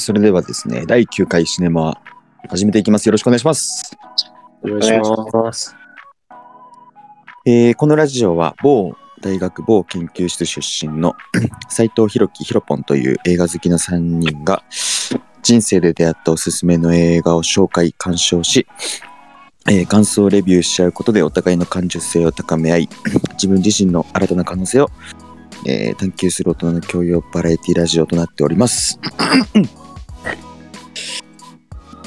それではですね、第9回シネマ始めていきます。よろしくお願いします。お願いします。えーこのラジオは某大学某研究室出身の 斉藤弘樹ひろぽんという映画好きな3人が人生で出会ったおすすめの映画を紹介鑑賞し、えー感想レビューし合うことでお互いの感受性を高め合い 自分自身の新たな可能性を、えー探求する大人の教養バラエティラジオとなっております。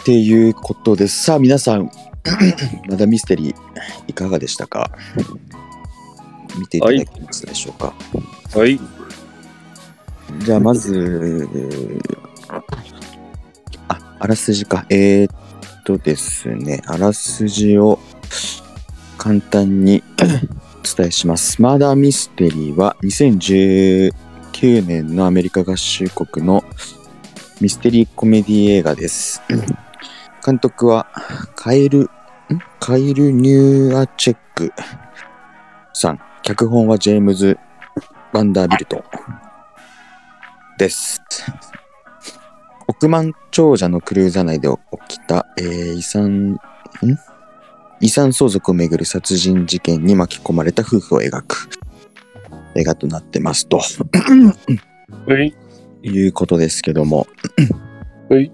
っていうことでさあ皆さん まだミステリーいかがでしたか？見ていただけましたでしょうか、はい。じゃあまずああらすじかえー、っとですねあらすじを簡単にお 伝えします。マーダーミステリーは2019年のアメリカ合衆国のミステリーコメディ映画です。監督はカエルん？カイル・ニューアチェックさん。脚本はジェームズ・バンダービルトです。億万長者のクルーザー内で起きた、えー遺産、ん？遺産相続をめぐる殺人事件に巻き込まれた夫婦を描く映画となってますとはい。いうことですけども。はい。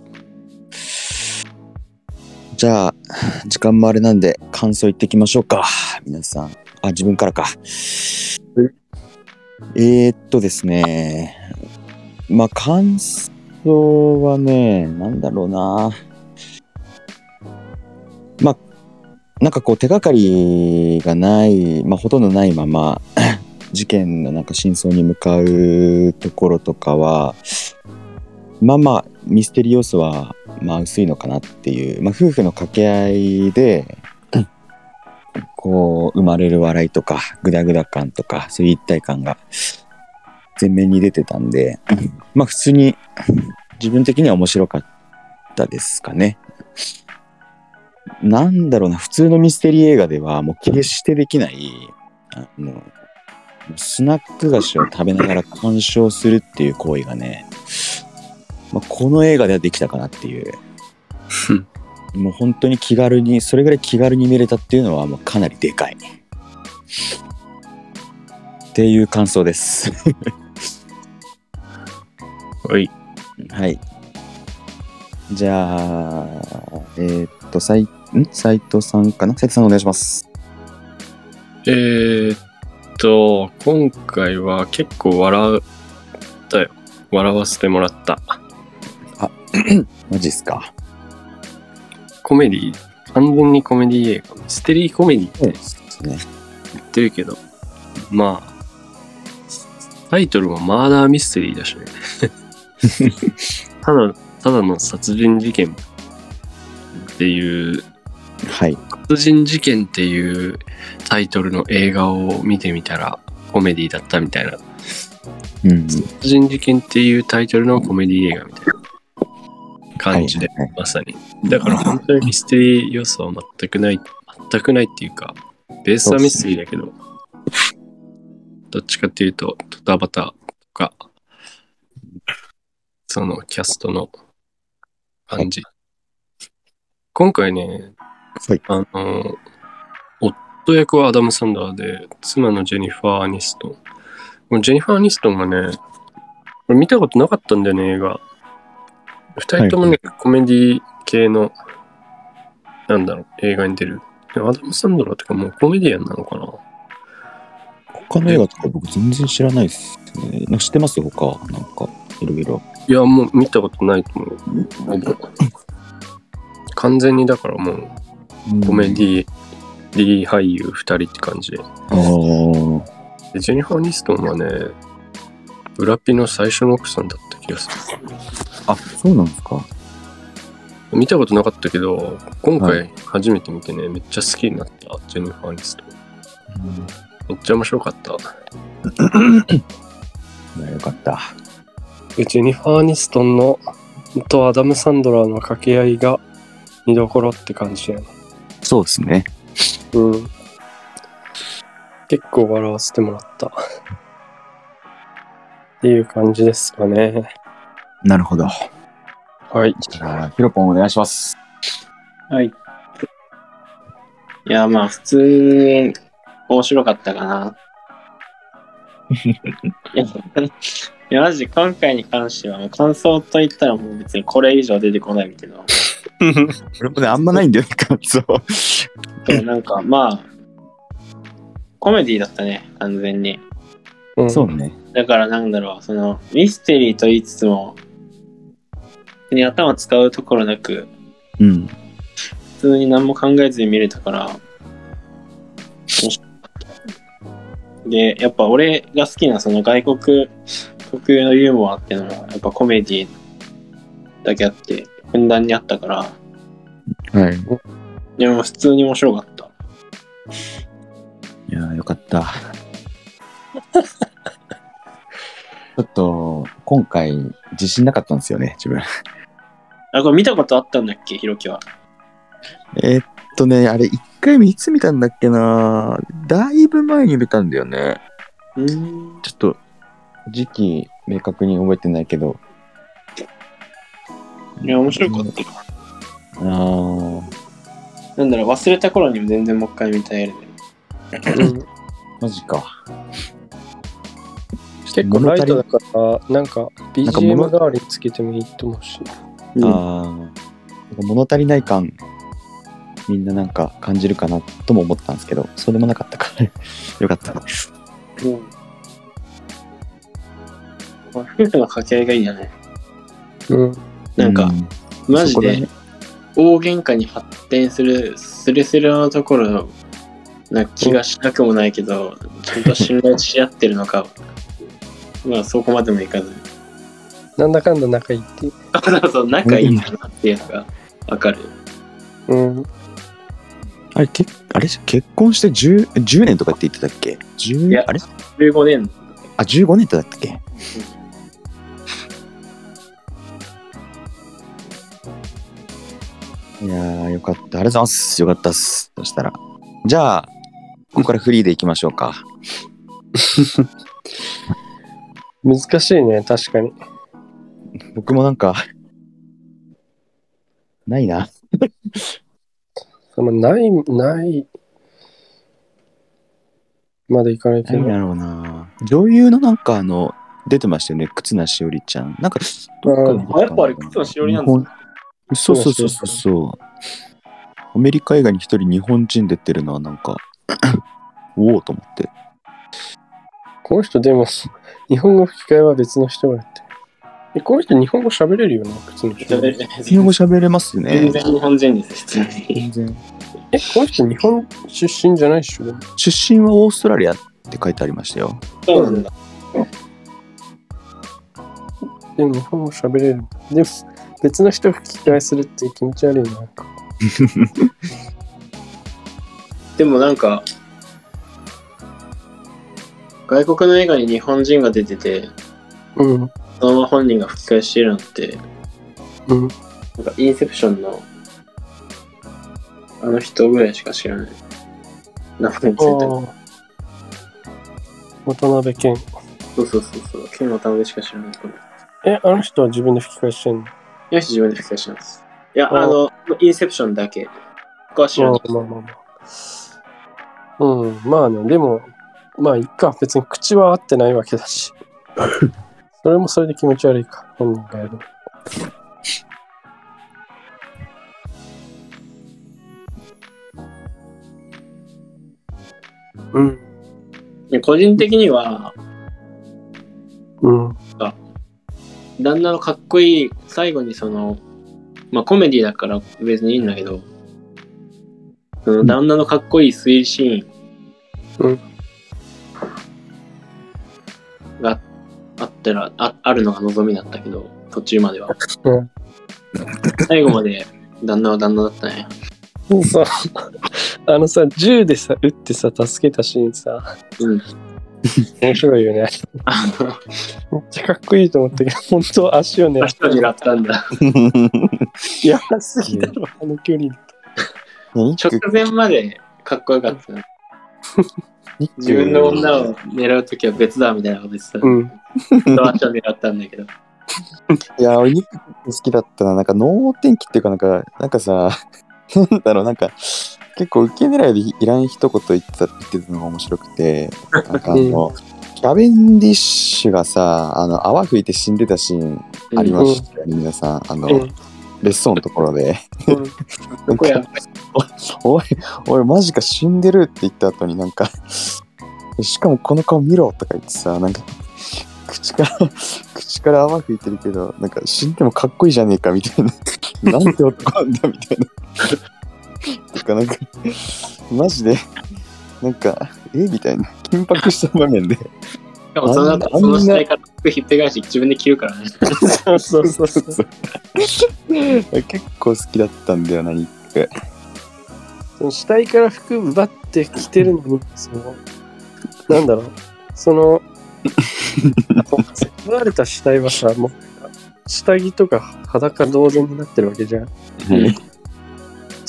じゃあ、時間もあれなんで感想言ってきましょうか。皆さん。あ、自分からか。えー、っとですね。まあ、感想はね、なんだろうな。まあ、なんかこう手がかりがない、まあ、ほとんどないまま、事件のなんか真相に向かうところとかは、まあまあ、ミステリー要素は、まあ、薄いのかなっていう、まあ、夫婦の掛け合いで、こう、生まれる笑いとか、グダグダ感とか、そういう一体感が前面に出てたんで、まあ、普通に、自分的には面白かったですかね。なんだろうな、普通のミステリー映画では、もう決してできない、あの、スナック菓子を食べながら鑑賞するっていう行為がね、まあ、この映画ではできたかなっていう。もう本当に気軽に、それぐらい気軽に見れたっていうのはもうかなりでかい。っていう感想です。はい。はい。じゃあ、えーっと、さい、ん？斉藤さんかな？斉藤さんお願いします。えー、っと、今回は結構笑ったよ。笑わせてもらった。マジっすか。コメディ、完全にコメディ映画。ミステリーコメディって。言ってるけど、まあ、タイトルもマーダーミステリーだしね。ただ、ただの殺人事件っていうはい。殺人事件っていうタイトルの映画を見てみたらコメディだったみたいなうん。殺人事件っていうタイトルのコメディ映画みたいな感じで、はいはいまさにだから本当にミステリー要素は全くない全くないっていうかベースはミステリーだけどどっちかっていうとドタバタとかそのキャストの感じ今回ねはい。あの、夫役はアダム・サンダーで、妻のジェニファー・アニストン。このジェニファー・アニストンがね、これ見たことなかったんだよね、映画。二人ともね、コメディ系の、なんだろう、映画に出る。でアダム・サンドラーってかもうコメディアンなのかな？他の映画とか僕全然知らないですね。知ってます？他？なんか、いろいろ。いや、もう見たことないと思う。完全にだからもうコメディ、リー俳優二人って感じで。ああ。でジェニファー・アニストンはね、ブラピの最初の奥さんだった気がすあ、そうなんですか？る。見たことなかったけど、今は回初めて見てね、めっちゃ好きになった、ジェニファー・アニストン。めっちゃ面白かった。よかった。でジェニファー・アニストンのとアダム・サンドラーの掛け合いが見どころって感じだよね。そうですね。うん。結構笑わせてもらった。っていう感じですかね。なるほど。はい。じゃあ、ヒロポンお願いします。はい。いや、まあ、普通に面白かったかな。いや、マジ今回に関しては、もう感想と言ったらもう別にこれ以上出てこないけど、俺もね、あんまないんだよね、感想。でもなんかまあ、コメディだったね、完全に。うんそうね。だからなんだろう、その、ミステリーと言いつつも、普通に頭使うところなく、うん。普通に何も考えずに見れたから、で、やっぱ俺が好きなその外国特有のユーモアっていうのは、やっぱコメディだけあって、ふんだんにあったから、はい。でも普通に面白かった。いやー、よかった。ちょっと、今回、自信なかったんですよね、自分。あ、これ見たことあったんだっけ、ひろきは？えーっとね、あれ、一回目いつ見たんだっけなだいぶ前に見たんだよね。ん。ちょっと、時期、明確に覚えてないけど。いや、面白かったよ。あー、なんだろう、忘れた頃にも全然もう一回見たいやるうんマジか。結構ライトだから、なんか BGM 物代わりにつけてもいいと思うし。うんあーなんか物足りない感、みんななんか感じるかなとも思ったんですけど、そうでもなかったから、よかった。うん。まあ夫婦の掛け合いがいいよね。うん。なんか、うマジで大喧嘩に発展するスレスレのところな気がしなくもないけど、ちゃんと信頼し合ってるのか、まあそこまでもいかず。なんだかんだ仲いいっていう。そうそう、仲いいんだなっていうのがわかる。うん。あれ、けあれ結婚して 10, 10年とかって言ってたっけ ?10 いやあれ？15年。あ、15年ってだったっけ？いやー、よかった。ありがとうございます。よかったっす。そしたら。じゃあ、ここからフリーでいきましょうか。難しいね、確かに。僕もなんか、ないな。そのない、ない、までいかないけど。何だろうな。女優のなんかあの、出てましたよね。忽那しおりちゃん。なんか、あやっぱあれ忽那しおりなんですかそうそうそうそうそう。アメリカ映画に一人日本人出てるのはなんか、おおと思って。この人でも、日本語吹き替えは別の人がやってる。え、この人日本語喋れるよね、普通の人。え、日本語喋れますね全。然日本人です、普通に。全然。この人日本出身じゃないっしょ？出身はオーストラリアって書いてありましたよ。そうなんだ。でも日本語喋れる。でも、別の人吹き替えするって気持ち悪いな。でもなんか、外国の映画に日本人が出てて、うん。そのまま本人が吹き替えしてるのって、うん。なんかインセプションのあの人ぐらいしか知らない。名前についても。渡辺謙。そうそうそうそう。剣のためしか知らない。え、あの人は自分で吹き替えしてんの？よし、自分で吹き替えします。いや、ああの、インセプションだけ。他は知らない。まあまあまあまあ。うん、まあね、でも、まあいいか。別に口は合ってないわけだし。それもそれで気持ち悪いか、本人がやる。うん。で個人的には、うん。旦那のかっこいい、最後にその、まあコメディだから別にいいんだけど、その旦那のかっこいい推シーン、うんがあったらあ、あるのが望みだったけど、途中までは。うん最後まで旦那は旦那だったね。さ、あのさ、銃でさ、撃ってさ、助けたシーンさ、うん。面白いよね。めっちゃかっこいいと思ったけど、本当は足を狙足を狙ったんだ。やばすぎだろ、あの距離で。直前までかっこよかった自分の女を狙うときは別だみたいなこと言ってた。うん。私は狙ったんだけど。いや、俺ニック好きだったな。なんか、能天気っていうか、なんか、なんかさ、なんだろう、なんか、結構受け狙いでいらん一言言ってた言ってたのが面白くて、なんかあの、キャベンディッシュがさ、あの、泡吹いて死んでたシーンありましたよね、皆さん。あの、うん。別荘のところで。そこや、おい、おい、マジか死んでるって言った後になんか、しかもこの顔見ろとか言ってさ、なんか、口から、口から泡吹いてるけど、なんか死んでもかっこいいじゃねえかみたいな。なんて男なんだみたいな。とかなんか、マジで、なんか、え？みたいな。緊迫した場面で。しかもその後、その死体から服ひっぺ返し自分で着るからね。そうそうそうそう。結構好きだったんだよな、ニック。その死体から服奪って着てるのに、その、なんだろう、その、奪われた死体はさ、もう、下着とか裸同然になってるわけじゃん。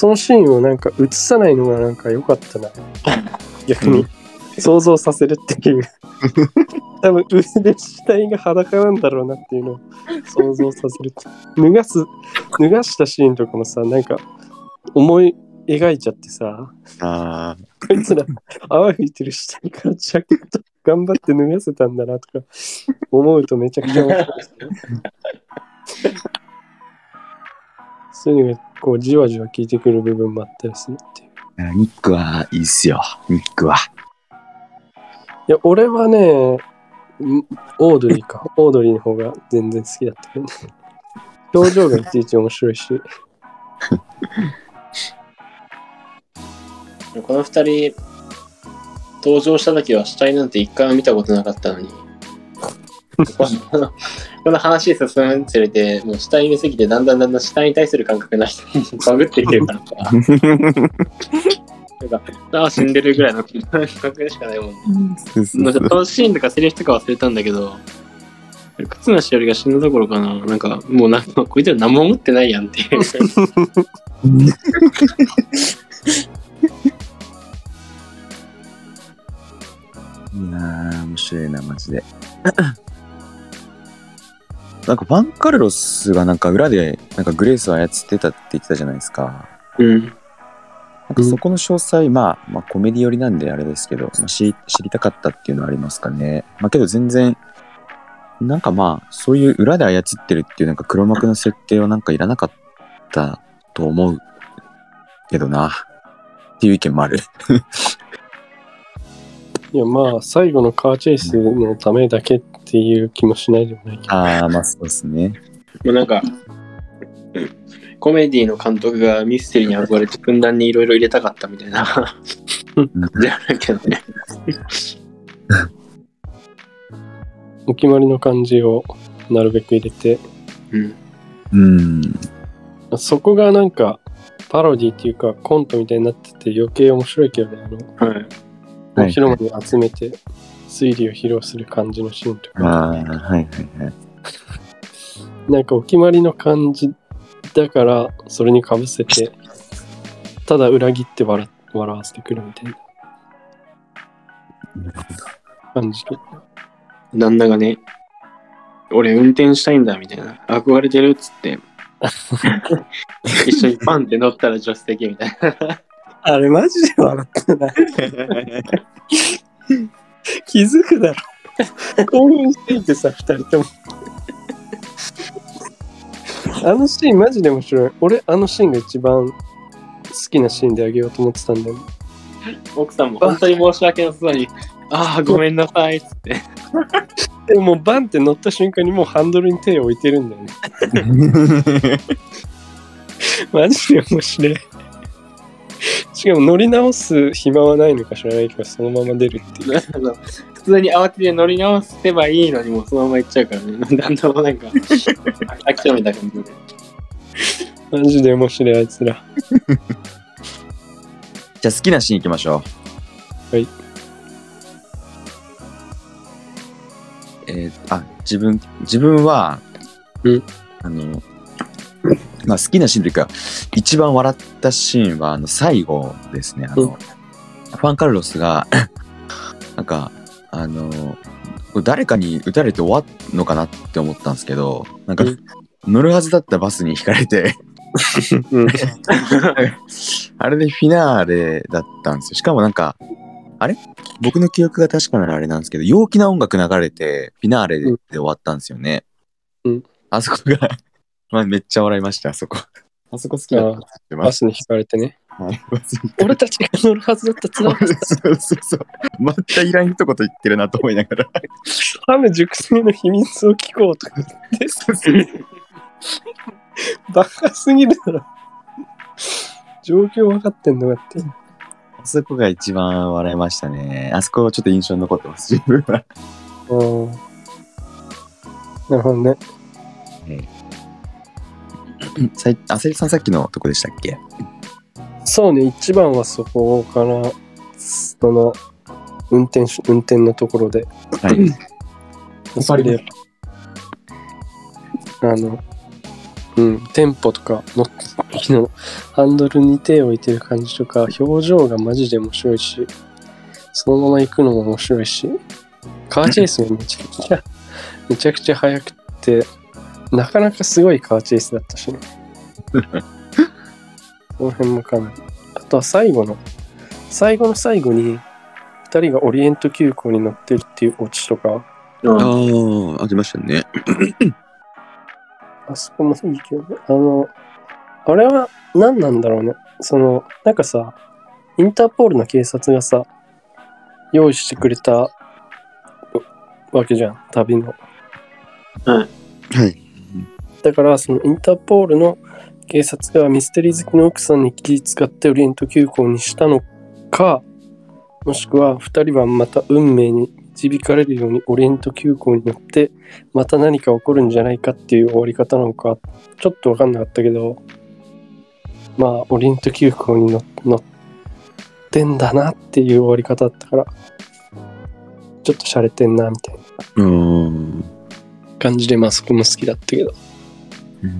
そのシーンをなんか映さないのがなんか良かったな。逆に。想像させるっていう。多分上で死体が裸なんだろうなっていうのを想像させる。脱がす、脱がしたシーンとかもさ、なんか思い描いちゃってさ、あこいつら泡吹いてる死体からジャケット頑張って脱がせたんだなとか思うとめちゃくちゃ面白い。そういうのがこうじわじわ効いてくる部分もあったりするっていう。あ。ニックはいいっすよ、ニックは。いや、俺はね、んオードリーか。オードリーの方が全然好きだったけどね。表情がいちいち面白いし。この二人、登場した時は死体なんて一回も見たことなかったのに。この話進むにつれて、もう死体見すぎて、だんだんだんだん死体に対する感覚がバグってきてるからさ。なんか、ああ、死んでるぐらいの感覚でしかないもんね。なんかそのシーンとかセリフとか忘れたんだけど、忽那しおりが死んだところかな、なんか、もうなんか、こいつら何も思ってないやんっていう。いやー、面白いな、マジで。なんかファンカルロスがなんか裏でなんかグレースを操ってたって言ってたじゃないですか。うん。なんかそこの詳細、まあ、まあコメディ寄りなんであれですけど、まあ、知りたかったっていうのはありますかね。まあけど全然、なんかまあ、そういう裏で操ってるっていうなんか黒幕の設定はなんかいらなかったと思うけどな。っていう意見もある。いや、まあ、最後のカーチェイスのためだけっていう気もしないでもないけど。ああ、まあそうですね。もうなんか、うんコメディの監督がミステリーに憧れてふんだんにいろいろ入れたかったみたいな。じゃないけどね。お決まりの感じをなるべく入れて、うん。うん。そこがなんか、パロディっていうかコントみたいになってて余計面白いけどね、あの、はい。はい広間に集めて推理を披露する感じのシーンとか、ああ、はいはいはい。なんかお決まりの感じだからそれにかぶせてただ裏切って笑笑わせてくるみたいな感じ旦那がね、俺運転したいんだみたいな。憧れてるっつって。一緒にパンって乗ったら助手席みたいな。あれマジで笑ってない。気づくだろ。興奮していてさ二人とも。あのシーンマジで面白い。俺あのシーンが一番好きなシーンであげようと思ってたんだよ。ね奥さんも本当に申し訳なさに、ああ、ごめんなさいっつって。でももうバンって乗った瞬間にもうハンドルに手を置いてるんだよね。マジで面白い しかも乗り直す暇はないのか知らないけどそのまま出るっていう 普通に慌てて乗り直せばいいのにもうそのまま行っちゃうからね。だんだんなんか、諦めた感じで。マジで面白いあいつらじゃあ好きなシーンいきましょう。はい。えーあ、自分、自分は、うんあの、まあ好きなシーンというか、一番笑ったシーンは、あの、最後ですね。あの、うんファンカルロスが、なんか、あの、誰かに撃たれて終わるのかなって思ったんですけど、なんかうん、乗るはずだったバスにひかれて、うん。あれでフィナーレだったんですよ。しかもなんか、あれ？僕の記憶が確かならあれなんですけど、陽気な音楽流れて、フィナーレで,、うん終わったんですよね。うんあそこが、まあ、めっちゃ笑いました、あそこ。あそこ好きだったって言ってバスに引かれてね。はい 俺たちが乗るはずだったツアーそうそうそう。またいらん一言言ってるなと思いながら。ハム熟成の秘密を聞こうとか言って、バカすぎるだろ。状況分かってんのかって。あそこが一番笑いましたね。あそこちょっと印象に残ってます、自分は。うん。なるほどね。さいあせりさんさっきのとこでしたっけ？そうね、一番はそこかな。その、運転し、運転のところで。はい。それで、あの、うん、テンポとか乗った時のハンドルに手を置いてる感じとか、表情がマジで面白いし、そのまま行くのも面白いし、カーチェイスもめちゃくちゃ、めちゃくちゃ速くて、なかなかすごいカーチェイスだったしね。この辺もかなり。あとは最後の、最後の最後に、2人がオリエント急行に乗ってるっていうオチとか、うんああ、ありましたね。あそこもいいけどね。あの、あれは何なんだろうね。その、なんかさ、インターポールの警察がさ、用意してくれたわけじゃん、旅の。はい。だから、そのインターポールの警察がミステリー好きの奥さんに気遣ってオリエント急行にしたのか、もしくは2人はまた運命に導かれるようにオリエント急行に乗ってまた何か起こるんじゃないかっていう終わり方なのかちょっと分かんなかったけどまあオリエント急行に乗乗ってんだなっていう終わり方だったからちょっと洒落てんなみたいなうん。感じでまあそこも好きだったけどっ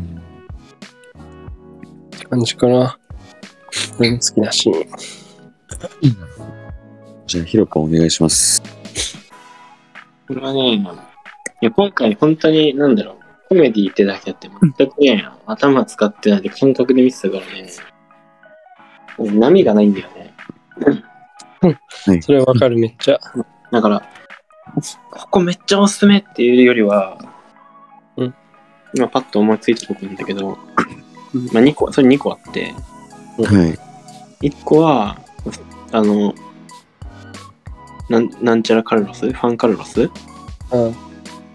て感じかな。俺の好きなシーン。じゃあ、ひろかお願いします。これはね、いや今回本当に、なんだろう、コメディってだけあって、全くね、頭使ってないで感覚で見てたからね、波がないんだよね。それはわかるめっちゃ。だから、ここめっちゃおすすめっていうよりは、うん今パッと思いついたとこなんだけど、うんまあ2個、それ2個あって、はい。1個は、あの、なんなんちゃらカルロス？ファンカルロス？うん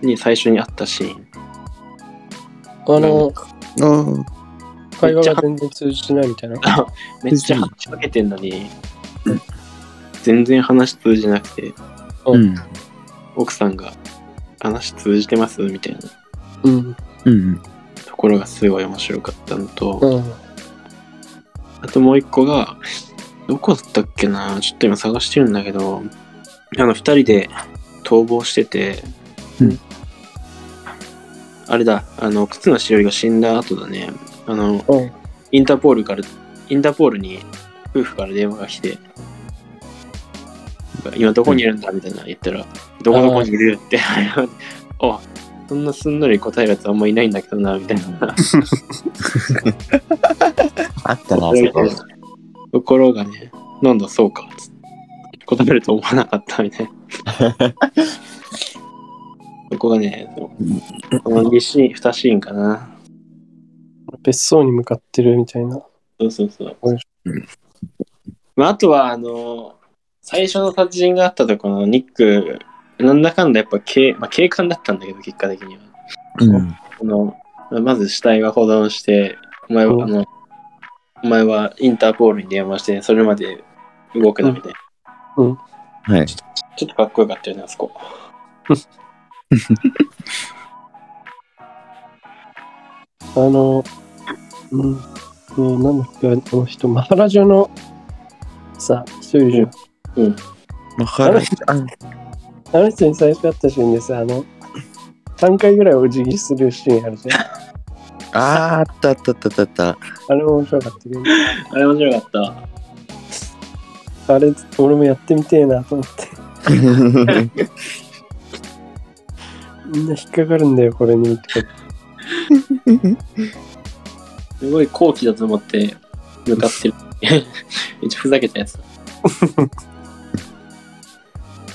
に最初にあったシーン。あのああ。会話が全然通じてないみたいなめっちゃ話しかけてんのに、全然話通じなくて、うん。奥さんが話通じてます？みたいなうんうん。ところがすごい面白かったのと、うんあともう一個が、どこだったっけなちょっと今探してるんだけど、あの、二人で逃亡してて、うん。あれだ、あの、靴のしおりが死んだ後だね、あの、うん。インターポールから、インターポールに夫婦から電話が来て、今どこにいるんだみたいな言ったら、どこどこにいるって、あ、そんなすんなり答えるやつあんまいないんだけどな、みたいな。あったな、そこ。ところがね、なんだそうか、つって答えると思わなかったみたいな。そこがね、そこの2シーン、2シーンかな。別荘に向かってるみたいなそうそうそううん。まあ、あとは、あの、最初の殺人があったところのニック、なんだかんだやっぱ警、まあ、警官だったんだけど、結果的には。うん。この、まず死体が保存して、お前うんは、あの、お前はインターポールに電話して、それまで動くなみたいな。はい。ちょっとかっこよかったよね、あそこ。あのうんうんなんだっけあの人マハラジョのさ一人じゃんまあ、はい。ああの人に最初会ったシーンでさあの3回ぐらいお辞儀するシーンあるじゃん あー、あったあったあったあったあった。あれも面白かったけどあれ面白かった。あれ俺もやってみてえなと思ってみんな引っかかるんだよ、これに。とかすごい高貴だと思って向かってる。めっちゃふざけたやつ。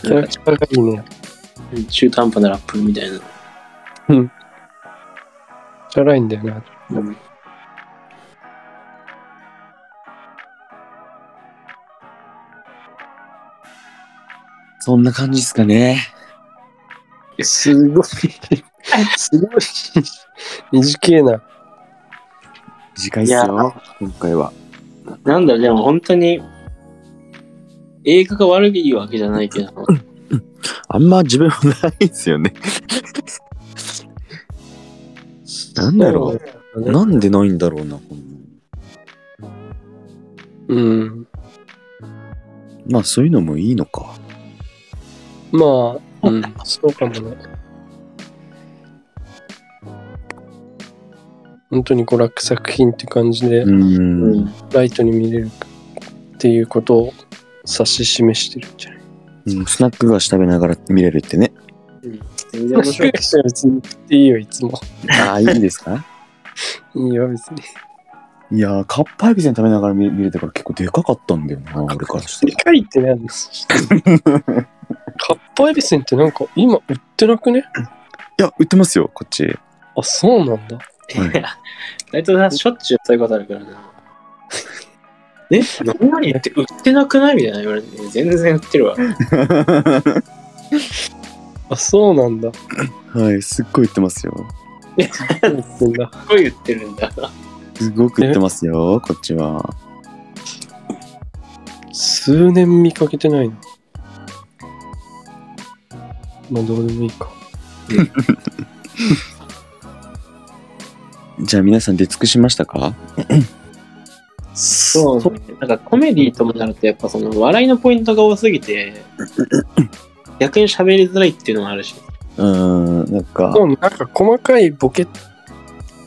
キャラクターがいいね。中途半端なラップみたいな。チャラいんだよな。うんそんな感じですかね。すごい、すごい、短い。な。短い。っすよ、今回は。なんだでも本当に、映画が悪いわけじゃないけど、あんま自分もないですよね。なんだろう。うなんでないんだろうな。うん。まあそういうのもいいのか。まあ、うん、そうかもね。本当に娯楽作品って感じでう、ん。うんライトに見れるっていうことを指し示してるんじゃない？うんスナック菓子食べながら見れるってね。全然面白い。別に言っていいよ、いつも。ああ、いいですか？いいよ、別に。いやー、カッパエビせん食べながら見見れたから結構でかかったんだよな、俺からしてで。かいって何ですカッパエビセンってなんか今売ってなくね？いや、売ってますよ、こっち。あ、そうなんだ。はい大体さ、しょっちゅうそういうことあるからな。え？何々って売ってなくないみたいな言われて、全然売ってるわ。あ、そうなんだ。はい、すっごい売ってますよ。何言ってんだ。すごい売ってるんだ。すごく売ってますよ、こっちは。数年見かけてないの。まあ、どうでもいいか。じゃあ皆さん出尽くしましたか？そう、なんかコメディともなると、やっぱその笑いのポイントが多すぎて、逆に喋りづらいっていうのもあるし。うーん、なんか、そうなんか細かいボケ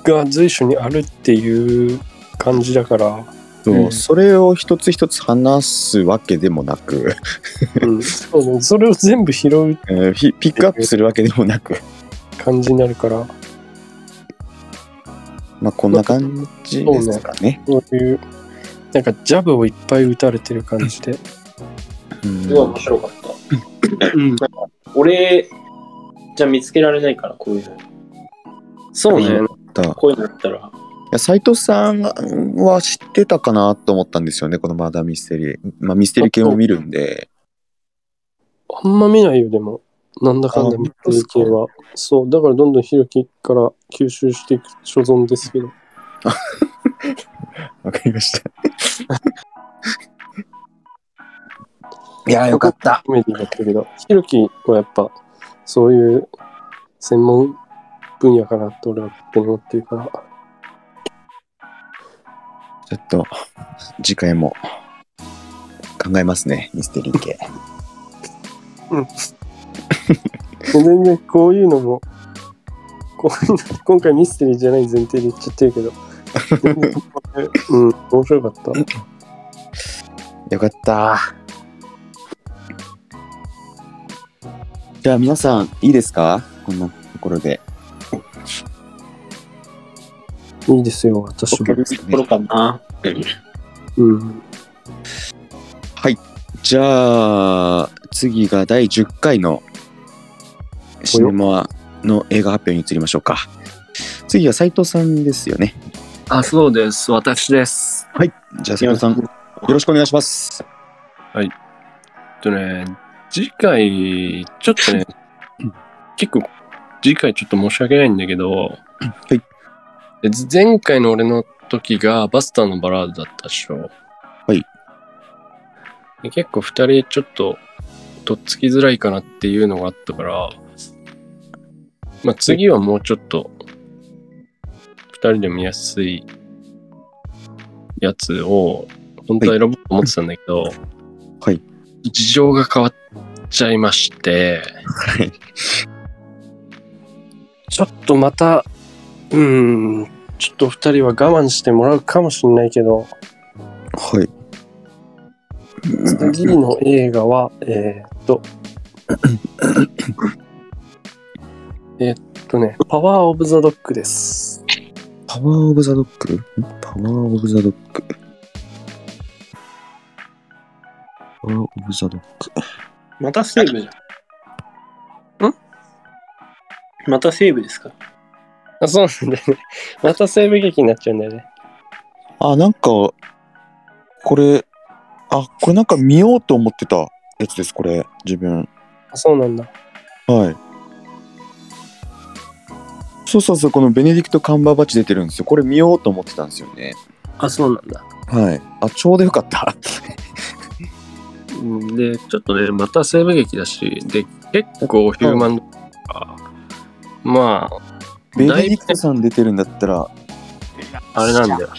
が随所にあるっていう感じだから、そううん。それを一つ一つ話すわけでもなく、うん、そうね。それを全部拾うえ ーピピックアップするわけでもなく、感じになるから、まあこんな感じですかね。そういう、なんかジャブをいっぱい打たれてる感じで。うんすごい面白かった。うん、俺、じゃ見つけられないから、こういうの。そうね。だこういうのだったら。いや斉藤さんは知ってたかなと思ったんですよね、このマーダーミステリー。まあミステリー系も見るんで。あんま見ないよ、でも。なんだかんだ見てる系は。そう、だからどんどんひろきから吸収していく所存ですけど。わかりました。いや、よかった。コメディだったけど、ひろきはやっぱ、そういう専門分野かなって俺は勝手に思ってるから。ちょっと、次回も考えますね、ミステリー系。全然こういうのも、こういうの今回ミステリーじゃない前提で言っちゃってるけど、うん、面白かった。よかった。じゃあ皆さん、いいですか？こんなところで。いいですよ、私は。ところかな。うん。じゃあ、次が第10回のシネマの映画発表に移りましょうか。次は斉藤さんですよね。あ、そうです。私です。じゃあ斉藤さん、よろしくお願いします。えっとね、次回、ちょっとね、結構、次回ちょっと申し訳ないんだけど、いで前回の俺の時がバスターのバラードだったでしょ。はいで結構二人ちょっと、とっつきづらいかなっていうのがあったから、まあ次はもうちょっと、二人で見やすいやつを、本当は選ぼうと思ってたんだけど、はい。事情が変わっちゃいまして、はい。ちょっとまた、うん、ちょっと二人は我慢してもらうかもしれないけど、はい。次の映画は、えーっと、えっとね、パワーオブザドッグです。パワーオブザドッグ？んパワーオブザドッグ。パワーオブザドッグ。またセーブじゃん。んまたセーブですか？あ、そうなんだよね。また西部劇になっちゃうんだよね。あ、なんか、これ、あ、これなんか見ようと思ってたやつです、これ、自分。あ、そうなんだ。はい。そうそうそう、このベネディクト・カンバーバッチ出てるんですよ。これ見ようと思ってたんですよね。あ、そうなんだ。はい。あ、ちょうどよかった。うんで、ちょっとね、また西部劇だし、で、結構ヒューマンドが、まあ、ベネディクトさん出てるんだったら、あれなんだよ。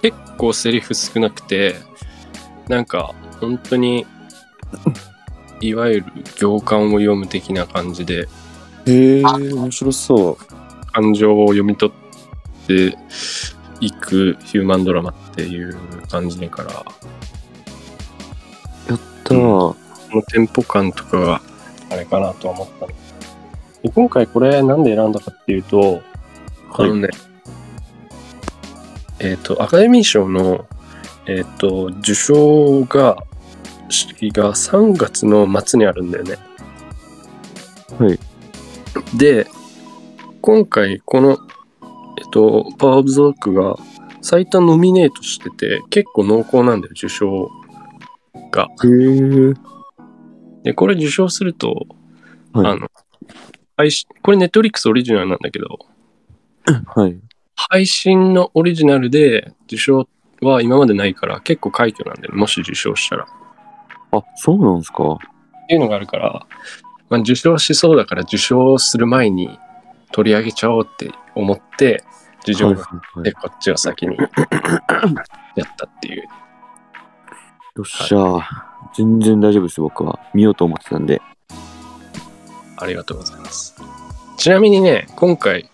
結構セリフ少なくて、なんか、本当に、いわゆる行間を読む的な感じで、へえ、面白そう。感情を読み取っていくヒューマンドラマっていう感じだから、やったー。このテンポ感とかがあれかなとは思ったの。で今回これなんで選んだかっていうと、あのね、えっ、と、アカデミー賞の、えっ、と、受賞が、式が3月の末にあるんだよね。はい。で、今回この、えっ、と、パワーオブザドッグが最多ノミネートしてて、結構濃厚なんだよ、受賞が。で、これ受賞すると、はいあの、配信、これネットリックスオリジナルなんだけど、はい。配信のオリジナルで受賞は今までないから結構快挙なんだよねもし受賞したら。っあ、そうなんですか。ていうのがあるから、まあ、受賞しそうだから受賞する前に取り上げちゃおうって思って受賞はいがはいはいでこっちを先に やったっていう。よっしゃー。全然大丈夫です、僕は。見ようと思ってたんで。ありがとうございます。ちなみにね、今回、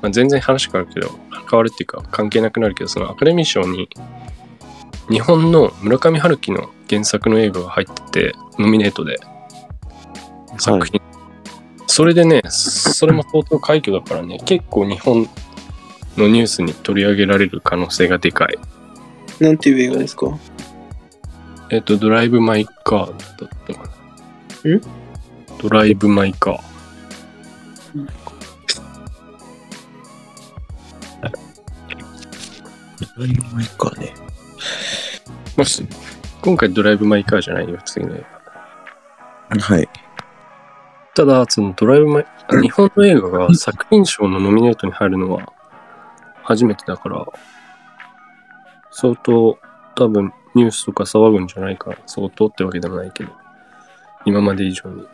まあ、全然話変わるけど、変わるっていうか関係なくなるけど、そのアカデミー賞に日本の村上春樹の原作の映画が入ってて、ノミネートで作品。それでね、それも相当快挙だからね、結構日本のニュースに取り上げられる可能性がでかい。なんていう映画ですか？えっ、と、ドライブ・マイ・カーだったかな。ん？ドライブ・マイ・カー。だいぶ前かね。もし、今回ドライブ・マイ・カーじゃないよ、次の映画。はい。ただ、そのドライブ・マイ、日本の映画が作品賞のノミネートに入るのは初めてだから、相当多分ニュースとか騒ぐんじゃないか。相当ってわけでもないけど、今まで以上に。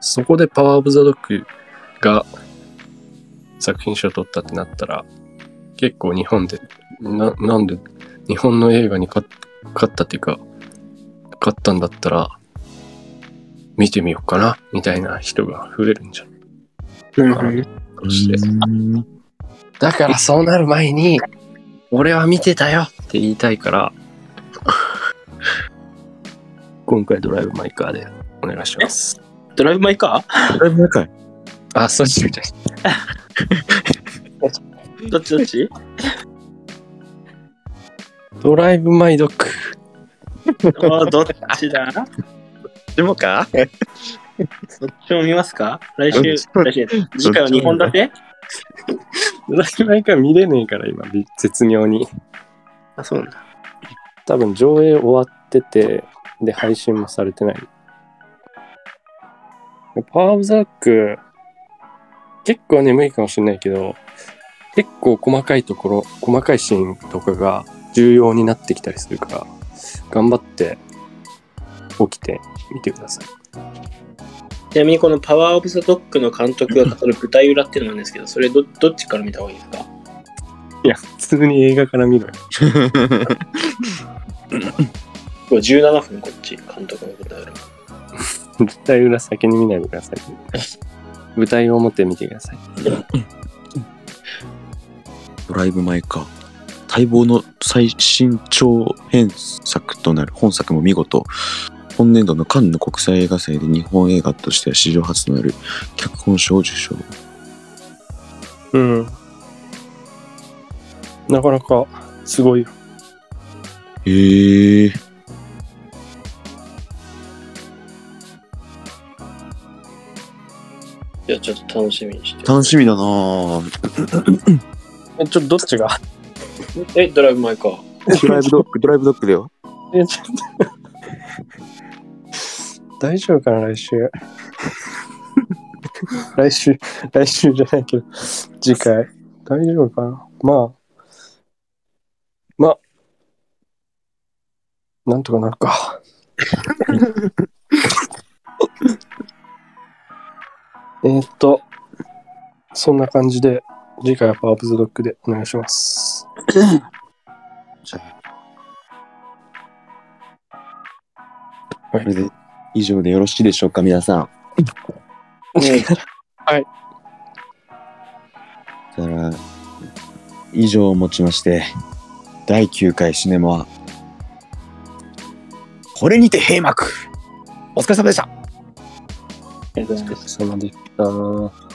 そこでパワー・オブ・ザ・ドッグが作品賞を取ったってなったら、結構日本で、な、なんで日本の映画に勝ったっていうか、勝ったんだったら、見てみようかな、みたいな人が増えるんじゃない？なるほどね。かして。うんだからそうなる前に、俺は見てたよって言いたいから、今回ドライブ・マイ・カーでお願いします。ドライブ・マイ・カだいぶ前かい。あ、そうしみたい。ー どっちどっち？ドライブ・マイ・ドッグ。あーどっちだ？でもか？そっちも見ますか？来週、うん来週、次回は2本立て？ドライブ・マイ・カー見れねえから今、絶妙に。あ、そうなんだ。多分上映終わってて、で、配信もされてない。パワーオブザック、結構眠いかもしれないけど、結構細かいところ、細かいシーンとかが重要になってきたりするから、頑張って起きてみてください。ちなみにこのパワーオブザドッグの監督が語る舞台裏っていうのなんですけど、それど どっちから見た方がいいですかいや、普通に映画から見ろよ。これ17分こっち、監督の舞台裏。舞台裏先に見ないでください。舞台表見てください。ドライブ前か。待望の最新長編作となる本作も見事本年度のカンヌ国際映画祭で日本映画としては史上初となる脚本賞を受賞。うん。なかなかすごいよ。へえ。いや、ちょっと楽しみにして。楽しみだなぁ。え、ちょっとどっちが？え、ドライブ・マイ・カー。ドライブドッグ、ドライブドッグだよ。え、ちょっと。大丈夫かな、来週。来週、来週じゃないけど、次回。大丈夫かな？まあ。まあ。なんとかなるか。えーっと、そんな感じで、次回はパワーオブズドッグでお願いします。じゃあ。これで以上でよろしいでしょうか、皆さん。はい。だから、以上をもちまして、第9回シネマは、これにて閉幕お疲れ様でしたありがとうございますお疲れ様でした。